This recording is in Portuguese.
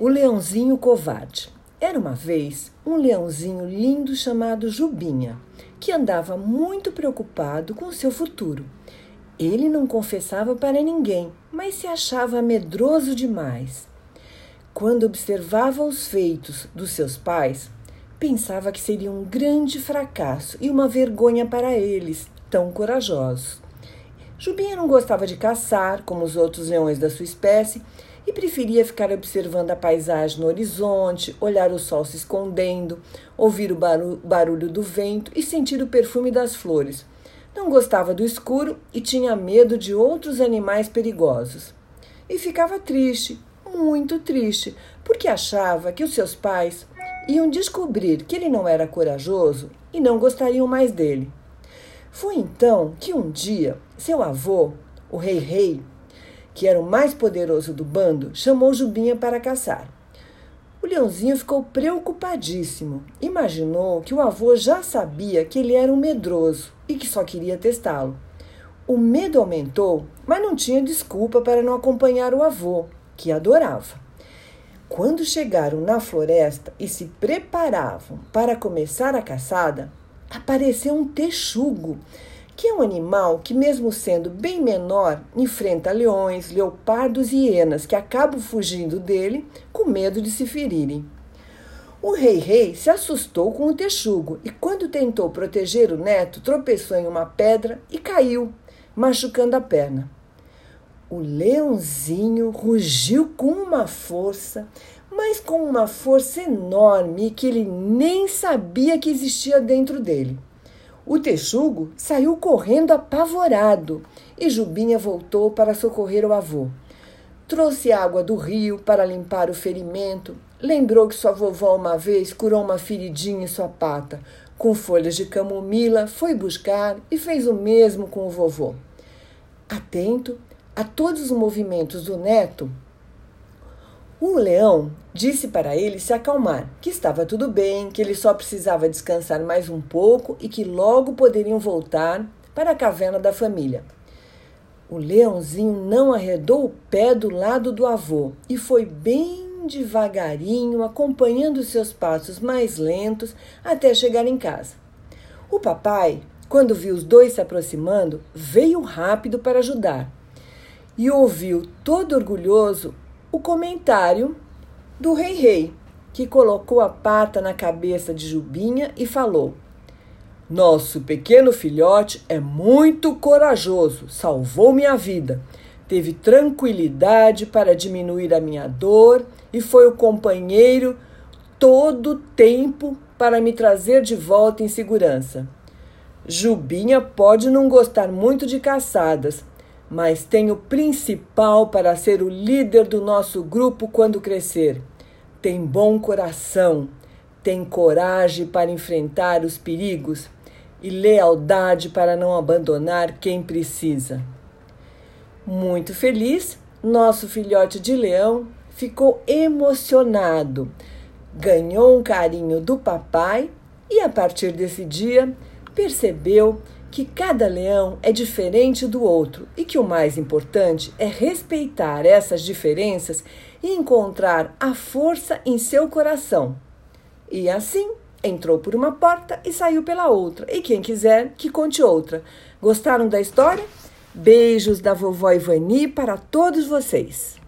O leãozinho covarde. Era uma vez um leãozinho lindo chamado Jubinha, que andava muito preocupado com seu futuro. Ele não confessava para ninguém, mas se achava medroso demais. Quando observava os feitos dos seus pais, pensava que seria um grande fracasso e uma vergonha para eles, tão corajosos. Jubinha não gostava de caçar, como os outros leões da sua espécie, e preferia ficar observando a paisagem no horizonte, olhar o sol se escondendo, ouvir o barulho do vento e sentir o perfume das flores. Não gostava do escuro e tinha medo de outros animais perigosos. E ficava triste, muito triste, porque achava que os seus pais iam descobrir que ele não era corajoso e não gostariam mais dele. Foi então que um dia seu avô, o rei rei, que era o mais poderoso do bando, chamou Jubinha para caçar. O leãozinho ficou preocupadíssimo. Imaginou que o avô já sabia que ele era um medroso e que só queria testá-lo. O medo aumentou, mas não tinha desculpa para não acompanhar o avô, que adorava. Quando chegaram na floresta e se preparavam para começar a caçada, apareceu um texugo que é um animal que, mesmo sendo bem menor, enfrenta leões, leopardos e hienas que acabam fugindo dele com medo de se ferirem. O rei-rei se assustou com o texugo e, quando tentou proteger o neto, tropeçou em uma pedra e caiu, machucando a perna. O leãozinho rugiu com uma força, mas com uma força enorme que ele nem sabia que existia dentro dele. O texugo saiu correndo apavorado e Jubinha voltou para socorrer o avô. Trouxe água do rio para limpar o ferimento. Lembrou que sua vovó uma vez curou uma feridinha em sua pata. Com folhas de camomila, foi buscar e fez o mesmo com o vovô. Atento a todos os movimentos do neto, o leão disse para ele se acalmar, que estava tudo bem, que ele só precisava descansar mais um pouco e que logo poderiam voltar para a caverna da família. O leãozinho não arredou o pé do lado do avô e foi bem devagarinho, acompanhando seus passos mais lentos até chegar em casa. O papai, quando viu os dois se aproximando, veio rápido para ajudar e ouviu, todo orgulhoso, o comentário do Rei Rei, que colocou a pata na cabeça de Jubinha e falou: Nosso pequeno filhote é muito corajoso, salvou minha vida. Teve tranquilidade para diminuir a minha dor e foi o companheiro todo o tempo para me trazer de volta em segurança. Jubinha pode não gostar muito de caçadas, mas tem o principal para ser o líder do nosso grupo quando crescer. Tem bom coração, tem coragem para enfrentar os perigos e lealdade para não abandonar quem precisa. Muito feliz, nosso filhote de leão ficou emocionado, ganhou um carinho do papai e, a partir desse dia, percebeu que cada leão é diferente do outro e que o mais importante é respeitar essas diferenças e encontrar a força em seu coração. E assim entrou por uma porta e saiu pela outra. E quem quiser que conte outra. Gostaram da história? Beijos da vovó Ivani para todos vocês.